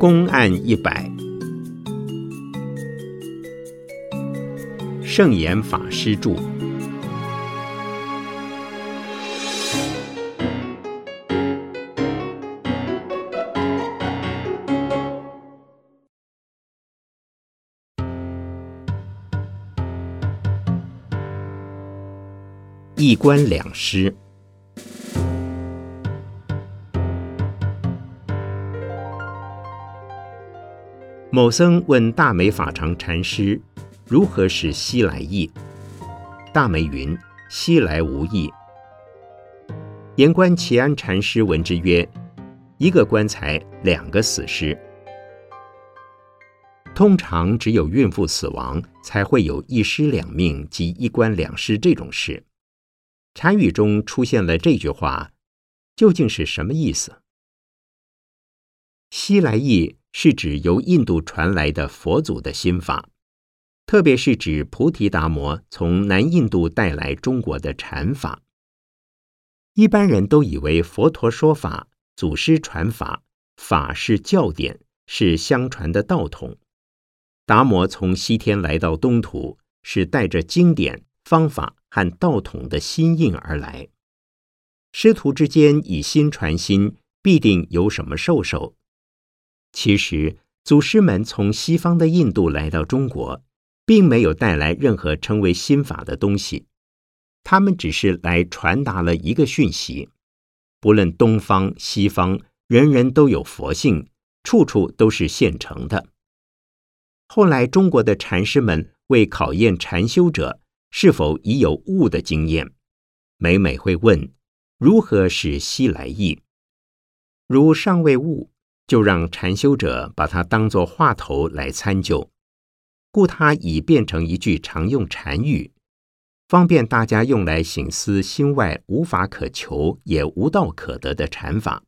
公案一百，圣严法师著。一官两师。某僧问大美法常禅师如何使西来意。大美云：“西来无意。”言官齐安禅师闻之曰：“一个棺材，两个死尸。通常只有孕妇死亡，才会有一尸两命及一棺两尸这种事。”禅语中出现了这句话，究竟是什么意思？西来意是指由印度传来的佛祖的心法，特别是指菩提达摩从南印度带来中国的禅法。一般人都以为佛陀说法、祖师传法，法是教典，是相传的道统。达摩从西天来到东土，是带着经典方法。和道统的心印而来，师徒之间以心传心，必定有什么授受。其实，祖师们从西方的印度来到中国，并没有带来任何称为心法的东西，他们只是来传达了一个讯息：不论东方西方，人人都有佛性，处处都是现成的。后来，中国的禅师们为考验禅修者。是否已有悟的经验？每每会问如何使西来意。如尚未悟，就让禅修者把它当作话头来参究，故它已变成一句常用禅语，方便大家用来醒思心外无法可求也无道可得的禅法。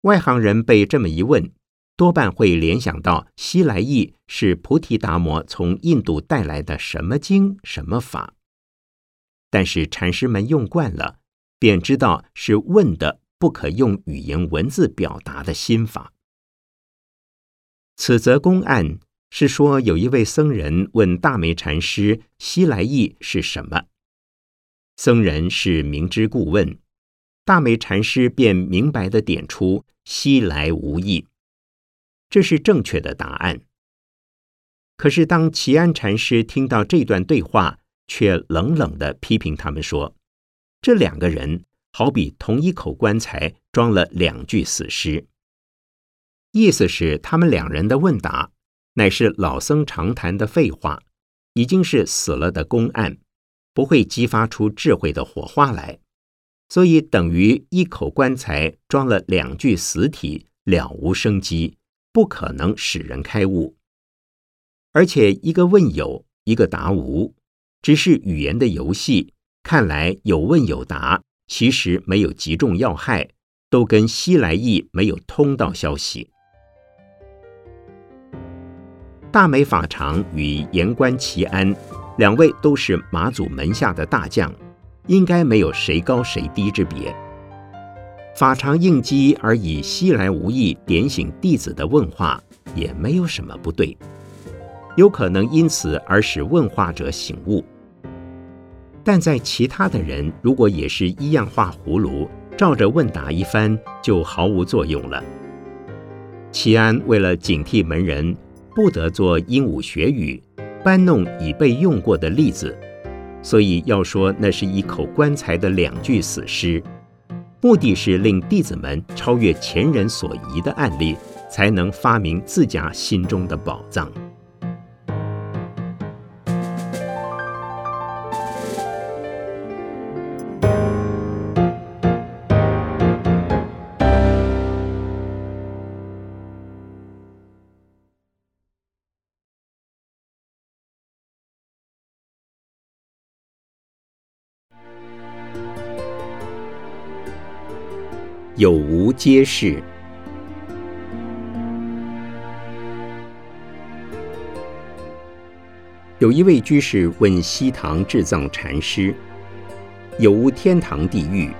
外行人被这么一问。多半会联想到西来意是菩提达摩从印度带来的什么经什么法，但是禅师们用惯了，便知道是问的不可用语言文字表达的心法。此则公案是说，有一位僧人问大梅禅师西来意是什么，僧人是明知故问，大梅禅师便明白的点出西来无意。这是正确的答案。可是，当齐安禅师听到这段对话，却冷冷的批评他们说：“这两个人好比同一口棺材装了两具死尸。”意思是他们两人的问答乃是老僧常谈的废话，已经是死了的公案，不会激发出智慧的火花来，所以等于一口棺材装了两具死体，了无生机。不可能使人开悟，而且一个问有，一个答无，只是语言的游戏。看来有问有答，其实没有击中要害，都跟西来意没有通道消息。大美法常与言官齐安两位都是马祖门下的大将，应该没有谁高谁低之别。法常应机而以西来无意点醒弟子的问话，也没有什么不对，有可能因此而使问话者醒悟。但在其他的人如果也是一样画葫芦，照着问答一番，就毫无作用了。齐安为了警惕门人，不得做鹦鹉学语，搬弄已被用过的例子，所以要说那是一口棺材的两具死尸。目的是令弟子们超越前人所疑的案例，才能发明自家心中的宝藏。有无皆是。有一位居士问西堂智藏禅师：“有无天堂地狱？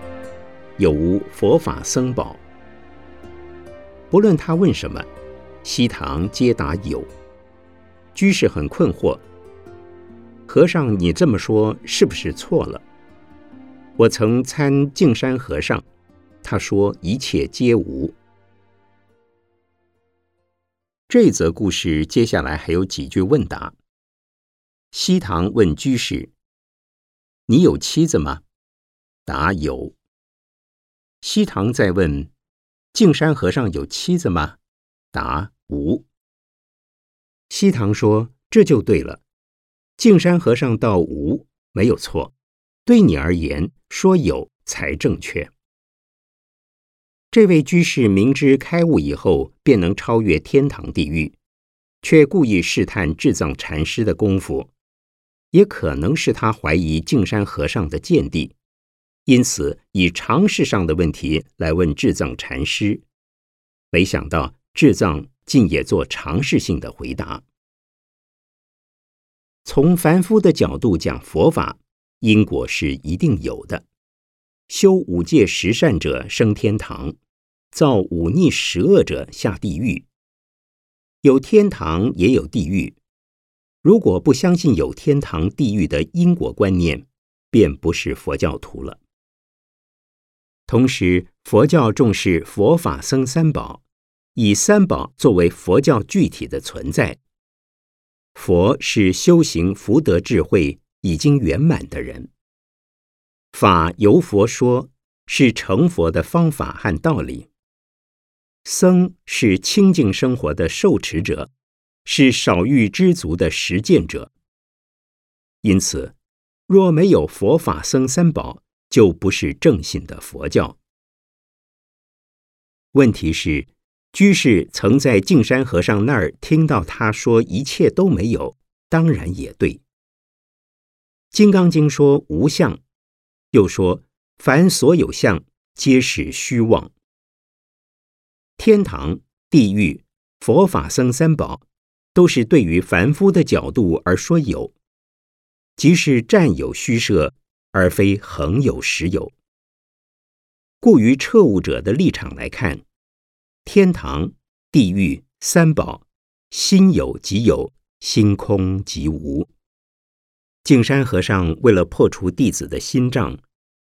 有无佛法僧宝？”不论他问什么，西堂皆答有。居士很困惑：“和尚，你这么说是不是错了？”我曾参净山和尚，他说一切皆无。这则故事接下来还有几句问答。西堂问居士：“你有妻子吗？”答有。西堂再问：“净山和尚有妻子吗？”答无。西堂说：“这就对了，净山和尚道无没有错，对你而言说有才正确。”这位居士明知开悟以后便能超越天堂地狱，却故意试探智藏禅师的功夫，也可能是他怀疑净山和尚的见地，因此以常识上的问题来问智藏禅师。没想到智藏竟也做常识性的回答。从凡夫的角度讲佛法，因果是一定有的，修五戒十善者升天堂。造五逆十恶者下地狱，有天堂也有地狱。如果不相信有天堂地狱的因果观念，便不是佛教徒了。同时，佛教重视佛法僧三宝，以三宝作为佛教具体的存在。佛是修行福德智慧已经圆满的人，法由佛说，是成佛的方法和道理。僧是清净生活的受持者，是少欲知足的实践者。因此，若没有佛法僧三宝，就不是正信的佛教。问题是，居士曾在净山和尚那儿听到他说一切都没有，当然也对。《金刚经》说无相，又说凡所有相，皆是虚妄。天堂、地狱、佛法僧三宝，都是对于凡夫的角度而说有，即是占有虚设，而非恒有实有。故于彻悟者的立场来看，天堂、地狱、三宝，心有即有，心空即无。净山和尚为了破除弟子的心障，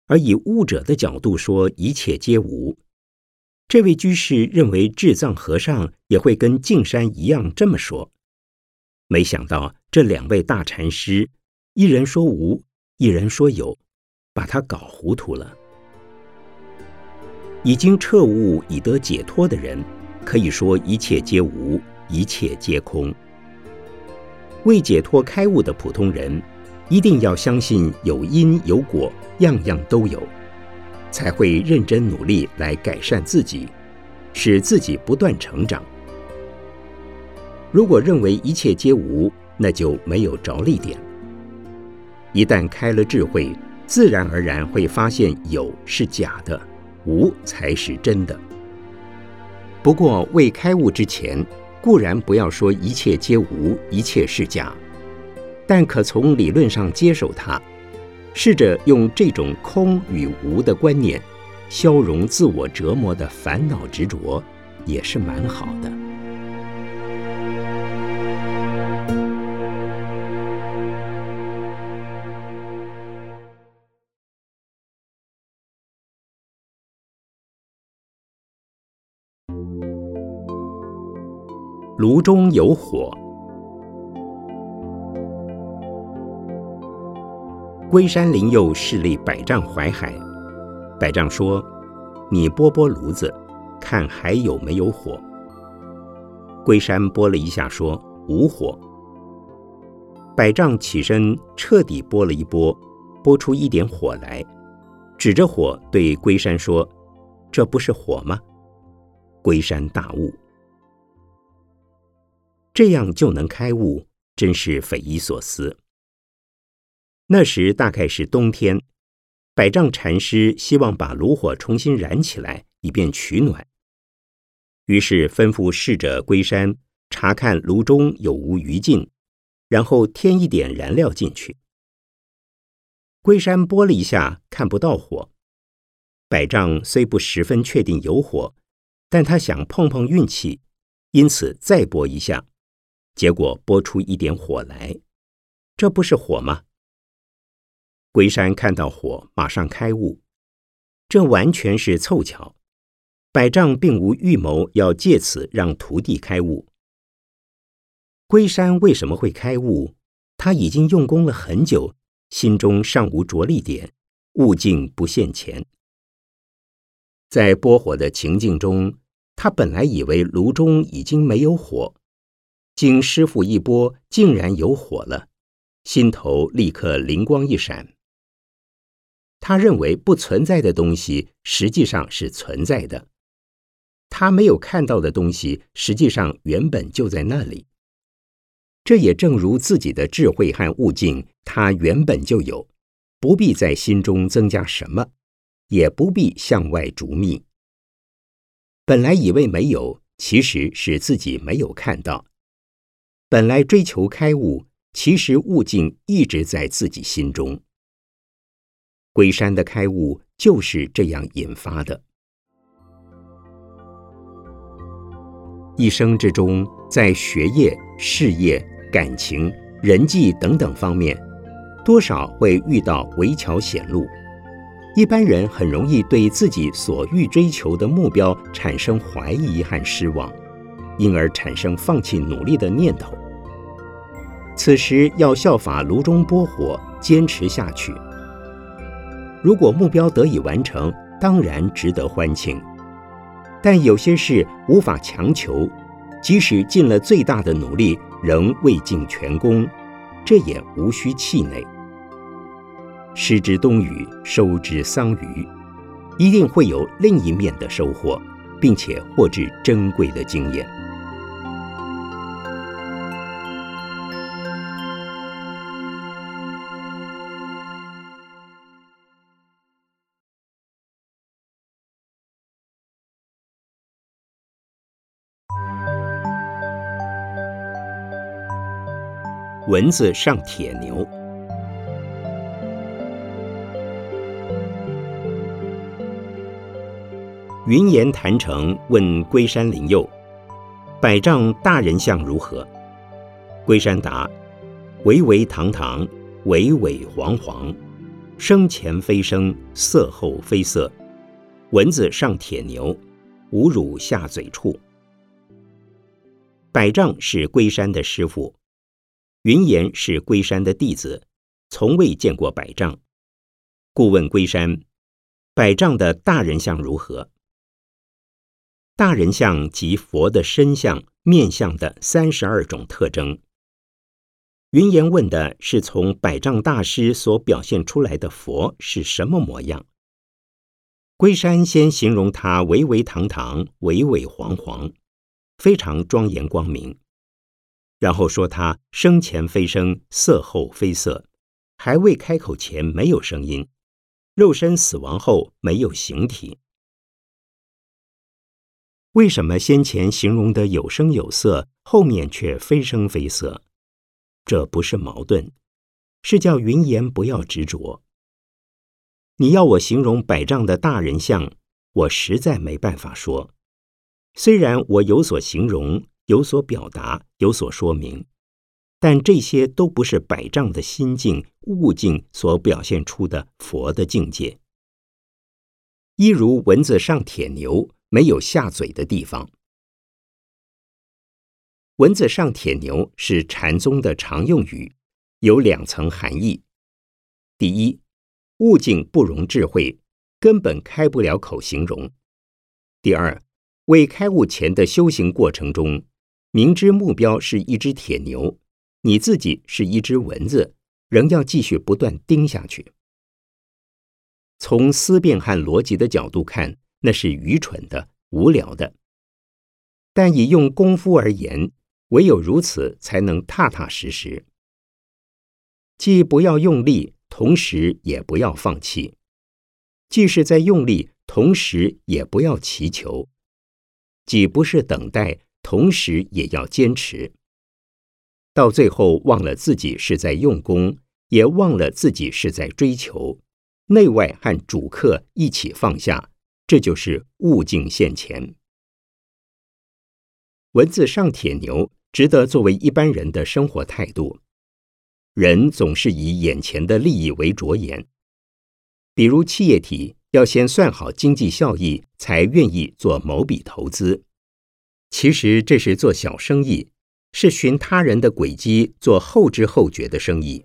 而以悟者的角度说一切皆无。这位居士认为智藏和尚也会跟净山一样这么说，没想到这两位大禅师，一人说无，一人说有，把他搞糊涂了。已经彻悟、已得解脱的人，可以说一切皆无，一切皆空；未解脱开悟的普通人，一定要相信有因有果，样样都有。才会认真努力来改善自己，使自己不断成长。如果认为一切皆无，那就没有着力点。一旦开了智慧，自然而然会发现有是假的，无才是真的。不过未开悟之前，固然不要说一切皆无，一切是假，但可从理论上接受它。试着用这种空与无的观念，消融自我折磨的烦恼执着，也是蛮好的。炉中有火。龟山灵佑势力百丈怀海，百丈说：“你拨拨炉子，看还有没有火。”龟山拨了一下，说：“无火。”百丈起身，彻底拨了一拨，拨出一点火来，指着火对龟山说：“这不是火吗？”龟山大悟，这样就能开悟，真是匪夷所思。那时大概是冬天，百丈禅师希望把炉火重新燃起来，以便取暖。于是吩咐侍者龟山查看炉中有无余烬，然后添一点燃料进去。龟山拨了一下，看不到火。百丈虽不十分确定有火，但他想碰碰运气，因此再拨一下，结果拨出一点火来，这不是火吗？龟山看到火，马上开悟，这完全是凑巧。百丈并无预谋要借此让徒弟开悟。龟山为什么会开悟？他已经用功了很久，心中尚无着力点，悟境不现前。在拨火的情境中，他本来以为炉中已经没有火，经师傅一拨，竟然有火了，心头立刻灵光一闪。他认为不存在的东西实际上是存在的，他没有看到的东西实际上原本就在那里。这也正如自己的智慧和悟境，他原本就有，不必在心中增加什么。也不必向外逐觅。本来以为没有，其实是自己没有看到。本来追求开悟，其实悟境一直在自己心中。龟山的开悟就是这样引发的。一生之中，在学业、事业、感情、人际等等方面，多少会遇到围桥险路。一般人很容易对自己所欲追求的目标产生怀疑和失望，因而产生放弃努力的念头。此时要效法炉中拨火，坚持下去。如果目标得以完成，当然值得欢庆。但有些事无法强求，即使尽了最大的努力，仍未尽全功，这也无需气馁。失之冬雨，收之桑榆，一定会有另一面的收获，并且获致珍贵的经验。蚊子上铁牛。云岩坛城问龟山灵佑：“百丈大人像如何？”龟山答：“巍巍堂堂，巍巍煌煌，生前非生，色后非色。蚊子上铁牛，无乳下嘴处。”百丈是龟山的师傅，云岩是龟山的弟子，从未见过百丈，故问龟山：“百丈的大人像如何？”大人相即佛的身相、面相的三十二种特征。云岩问的是从百丈大师所表现出来的佛是什么模样？龟山先形容他巍巍堂堂、巍巍煌煌，非常庄严光明，然后说他生前非生，色后非色，还未开口前没有声音，肉身死亡后没有形体。为什么先前形容的有声有色，后面却非声非色？这不是矛盾，是叫云言不要执着。你要我形容百丈的大人像，我实在没办法说。虽然我有所形容，有所表达，有所说明，但这些都不是百丈的心境悟境所表现出的佛的境界。一如蚊子上铁牛。没有下嘴的地方。蚊子上铁牛是禅宗的常用语，有两层含义：第一，悟境不容智慧，根本开不了口形容；第二，未开悟前的修行过程中，明知目标是一只铁牛，你自己是一只蚊子，仍要继续不断盯下去。从思辨和逻辑的角度看。那是愚蠢的、无聊的，但以用功夫而言，唯有如此，才能踏踏实实。既不要用力，同时也不要放弃；既是在用力，同时也不要祈求；既不是等待，同时也要坚持。到最后，忘了自己是在用功，也忘了自己是在追求，内外和主客一起放下。这就是物境现前。文字上铁牛值得作为一般人的生活态度。人总是以眼前的利益为着眼，比如企业体要先算好经济效益，才愿意做某笔投资。其实这是做小生意，是寻他人的轨迹做后知后觉的生意。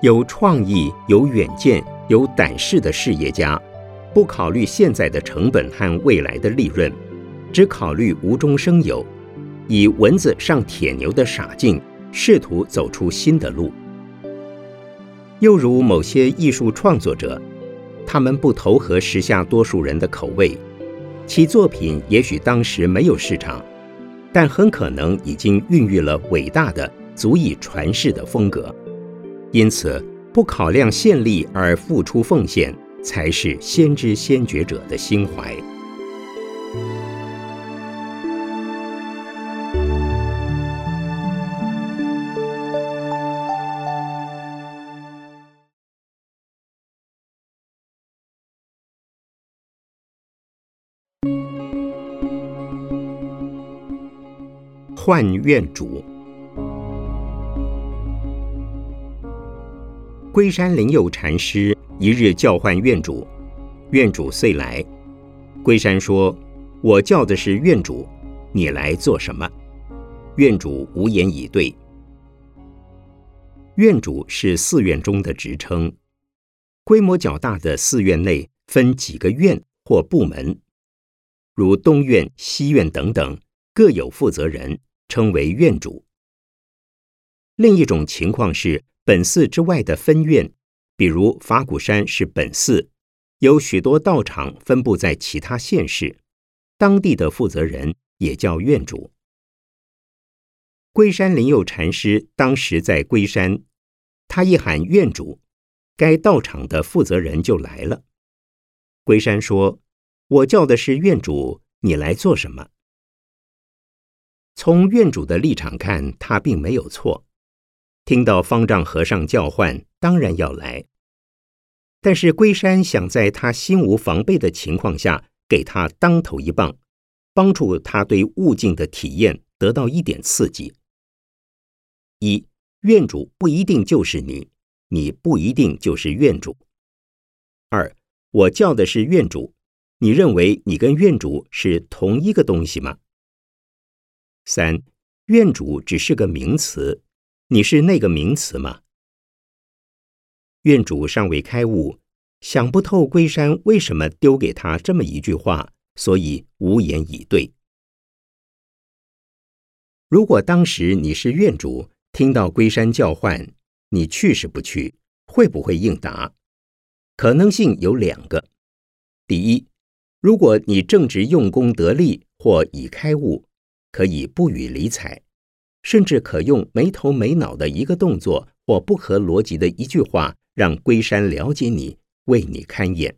有创意、有远见、有胆识的事业家，不考虑现在的成本和未来的利润，只考虑无中生有，以蚊子上铁牛的傻劲，试图走出新的路。又如某些艺术创作者，他们不投合时下多数人的口味，其作品也许当时没有市场，但很可能已经孕育了伟大的、足以传世的风格。因此，不考量现利而付出奉献，才是先知先觉者的心怀。换院主。龟山灵佑禅师一日叫唤院主，院主遂来。龟山说：“我叫的是院主，你来做什么？”院主无言以对。院主是寺院中的职称，规模较大的寺院内分几个院或部门，如东院、西院等等，各有负责人，称为院主。另一种情况是。本寺之外的分院，比如法鼓山是本寺，有许多道场分布在其他县市，当地的负责人也叫院主。龟山灵佑禅师当时在龟山，他一喊院主，该道场的负责人就来了。龟山说：“我叫的是院主，你来做什么？”从院主的立场看，他并没有错。听到方丈和尚叫唤，当然要来。但是龟山想在他心无防备的情况下，给他当头一棒，帮助他对悟境的体验得到一点刺激。一院主不一定就是你，你不一定就是院主。二我叫的是院主，你认为你跟院主是同一个东西吗？三院主只是个名词。你是那个名词吗？院主尚未开悟，想不透龟山为什么丢给他这么一句话，所以无言以对。如果当时你是院主，听到龟山叫唤，你去是不去？会不会应答？可能性有两个：第一，如果你正直用功得力或已开悟，可以不予理睬。甚至可用没头没脑的一个动作或不合逻辑的一句话，让龟山了解你，为你看眼。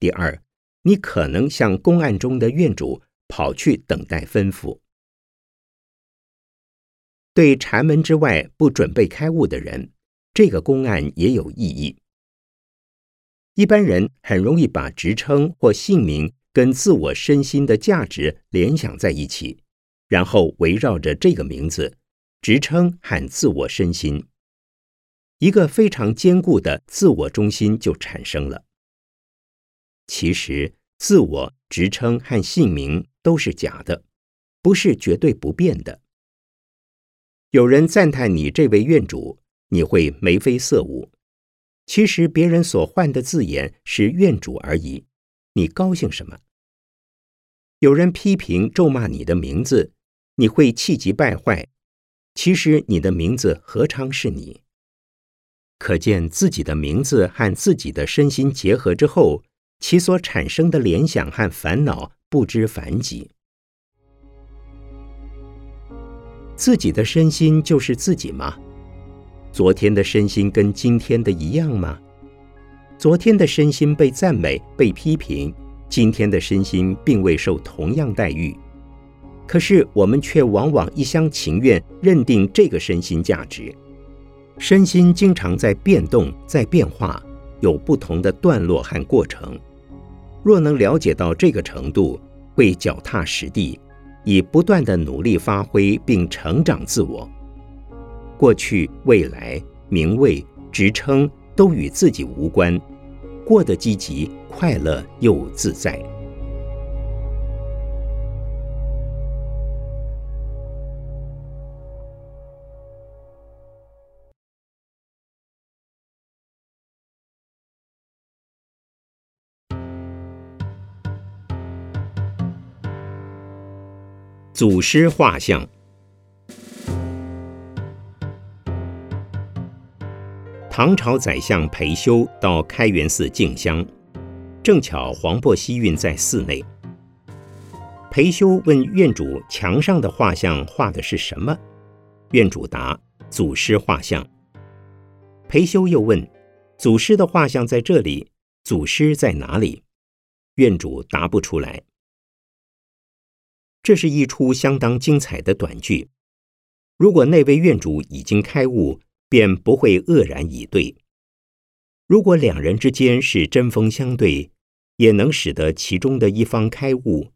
第二，你可能向公案中的院主，跑去等待吩咐。对禅门之外不准备开悟的人，这个公案也有意义。一般人很容易把职称或姓名跟自我身心的价值联想在一起。然后围绕着这个名字、职称和自我身心，一个非常坚固的自我中心就产生了。其实，自我、职称和姓名都是假的，不是绝对不变的。有人赞叹你这位院主，你会眉飞色舞。其实别人所换的字眼是院主而已，你高兴什么？有人批评咒骂你的名字。你会气急败坏，其实你的名字何尝是你？可见自己的名字和自己的身心结合之后，其所产生的联想和烦恼不知凡几。自己的身心就是自己吗？昨天的身心跟今天的一样吗？昨天的身心被赞美、被批评，今天的身心并未受同样待遇。可是我们却往往一厢情愿认定这个身心价值，身心经常在变动、在变化，有不同的段落和过程。若能了解到这个程度，会脚踏实地，以不断的努力发挥并成长自我。过去、未来、名位、职称都与自己无关，过得积极、快乐又自在。祖师画像。唐朝宰相裴休到开元寺进香，正巧黄檗希运在寺内。裴休问院主：“墙上的画像画的是什么？”院主答：“祖师画像。”裴休又问：“祖师的画像在这里，祖师在哪里？”院主答不出来。这是一出相当精彩的短剧。如果那位院主已经开悟，便不会愕然以对；如果两人之间是针锋相对，也能使得其中的一方开悟。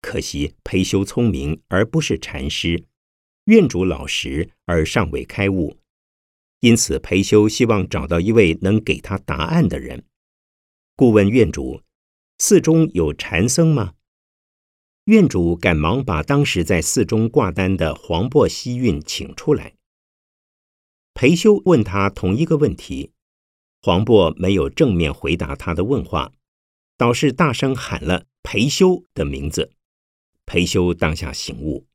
可惜裴修聪明而不是禅师，院主老实而尚未开悟，因此裴修希望找到一位能给他答案的人。故问院主：“寺中有禅僧吗？”院主赶忙把当时在寺中挂单的黄檗希运请出来。裴修问他同一个问题，黄渤没有正面回答他的问话，倒是大声喊了裴修的名字。裴修当下醒悟。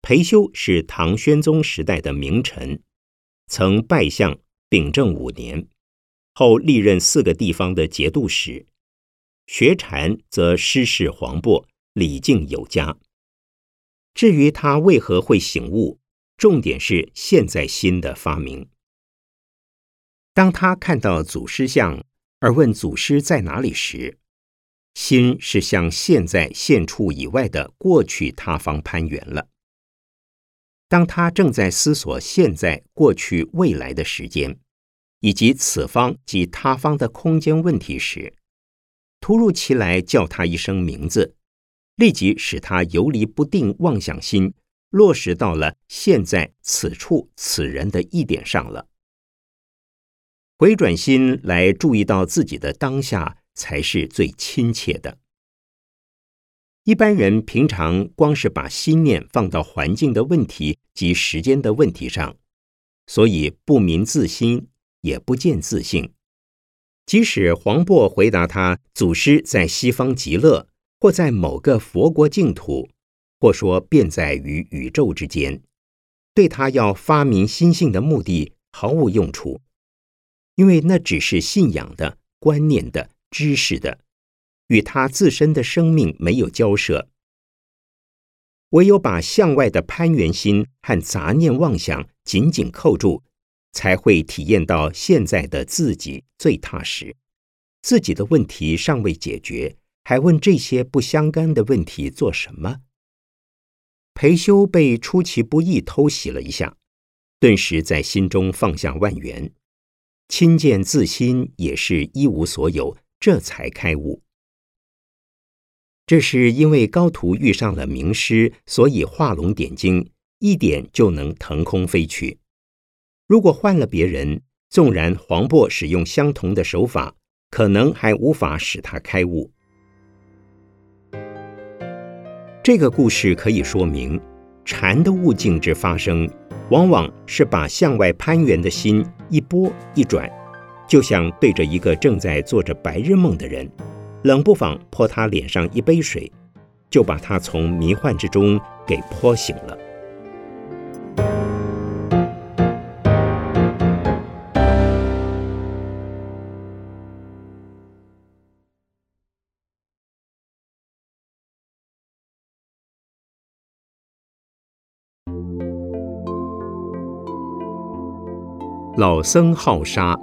裴修是唐宣宗时代的名臣，曾拜相秉政五年，后历任四个地方的节度使。学禅则师事黄渤，礼敬有加。至于他为何会醒悟，重点是现在新的发明。当他看到祖师像而问祖师在哪里时，心是向现在现处以外的过去他方攀援了。当他正在思索现在、过去、未来的时间，以及此方及他方的空间问题时，突如其来叫他一声名字，立即使他游离不定妄想心落实到了现在此处此人的一点上了。回转心来注意到自己的当下，才是最亲切的。一般人平常光是把心念放到环境的问题及时间的问题上，所以不明自心，也不见自性。即使黄渤回答他祖师在西方极乐，或在某个佛国净土，或说便在于宇宙之间，对他要发明心性的目的毫无用处，因为那只是信仰的、观念的、知识的，与他自身的生命没有交涉。唯有把向外的攀缘心和杂念妄想紧紧扣住。才会体验到现在的自己最踏实。自己的问题尚未解决，还问这些不相干的问题做什么？裴修被出其不意偷袭了一下，顿时在心中放下万缘，亲见自心也是一无所有，这才开悟。这是因为高徒遇上了名师，所以画龙点睛，一点就能腾空飞去。如果换了别人，纵然黄渤使用相同的手法，可能还无法使他开悟。这个故事可以说明，禅的悟境之发生，往往是把向外攀援的心一拨一转，就像对着一个正在做着白日梦的人，冷不防泼他脸上一杯水，就把他从迷幻之中给泼醒了。老僧好杀。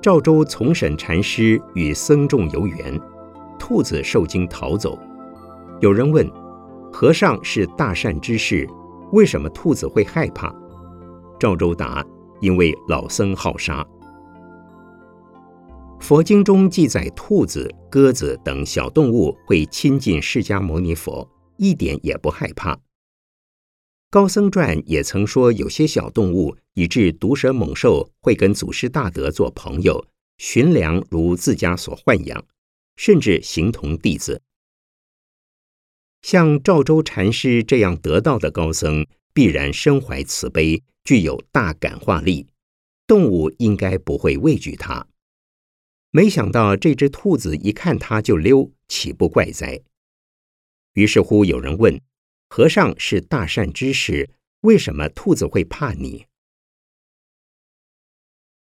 赵州从审禅师与僧众游园，兔子受惊逃走。有人问：和尚是大善之士，为什么兔子会害怕？赵州答：因为老僧好杀。佛经中记载，兔子、鸽子等小动物会亲近释迦牟尼佛，一点也不害怕。高僧传也曾说，有些小动物以致毒蛇猛兽会跟祖师大德做朋友，寻粮如自家所豢养，甚至形同弟子。像赵州禅师这样得道的高僧，必然身怀慈悲，具有大感化力，动物应该不会畏惧他。没想到这只兔子一看他就溜，岂不怪哉？于是乎有人问。和尚是大善之士，为什么兔子会怕你？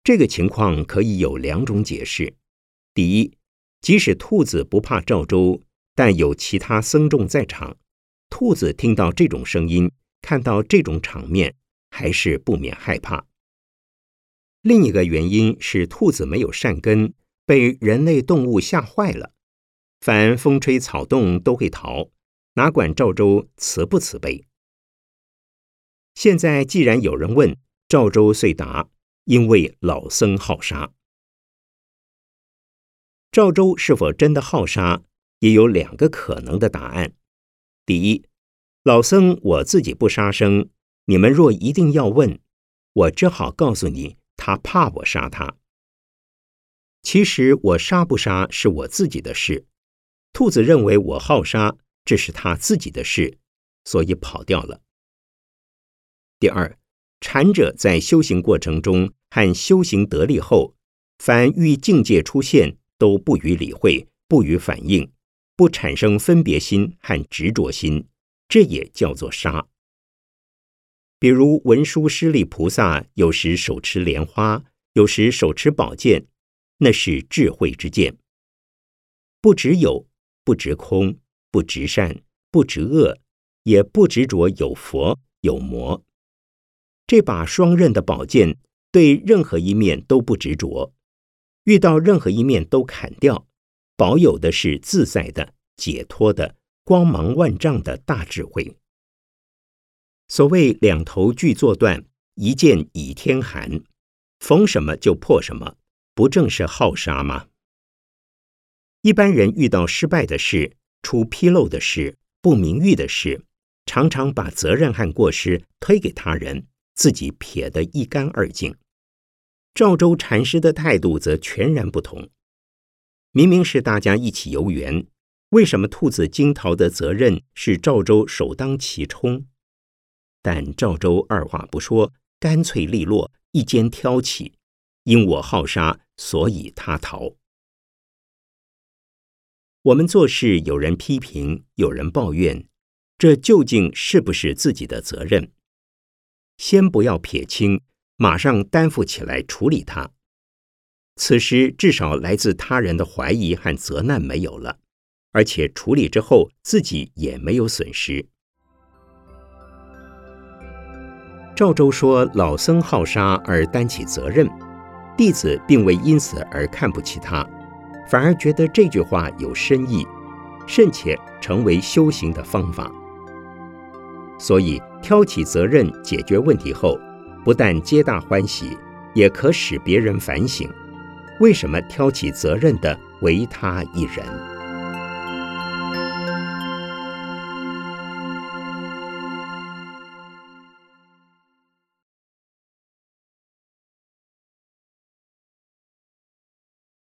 这个情况可以有两种解释：第一，即使兔子不怕赵州，但有其他僧众在场，兔子听到这种声音，看到这种场面，还是不免害怕。另一个原因是兔子没有善根，被人类动物吓坏了，凡风吹草动都会逃。哪管赵州慈不慈悲？现在既然有人问，赵州遂答：因为老僧好杀。赵州是否真的好杀，也有两个可能的答案。第一，老僧我自己不杀生，你们若一定要问，我只好告诉你，他怕我杀他。其实我杀不杀是我自己的事。兔子认为我好杀。这是他自己的事，所以跑掉了。第二，禅者在修行过程中和修行得力后，凡遇境界出现，都不予理会，不予反应，不产生分别心和执着心，这也叫做杀。比如文殊师利菩萨，有时手持莲花，有时手持宝剑，那是智慧之剑，不只有，不执空。不执善，不执恶，也不执着有佛有魔。这把双刃的宝剑，对任何一面都不执着，遇到任何一面都砍掉，保有的是自在的、解脱的、光芒万丈的大智慧。所谓两头俱作断，一剑倚天寒，逢什么就破什么，不正是好杀吗？一般人遇到失败的事，出纰漏的事、不名誉的事，常常把责任和过失推给他人，自己撇得一干二净。赵州禅师的态度则全然不同。明明是大家一起游园，为什么兔子惊逃的责任是赵州首当其冲？但赵州二话不说，干脆利落，一肩挑起，因我好杀，所以他逃。我们做事，有人批评，有人抱怨，这究竟是不是自己的责任？先不要撇清，马上担负起来处理它。此时至少来自他人的怀疑和责难没有了，而且处理之后自己也没有损失。赵州说：“老僧好杀而担起责任，弟子并未因此而看不起他。”反而觉得这句话有深意，甚且成为修行的方法。所以挑起责任解决问题后，不但皆大欢喜，也可使别人反省：为什么挑起责任的唯他一人？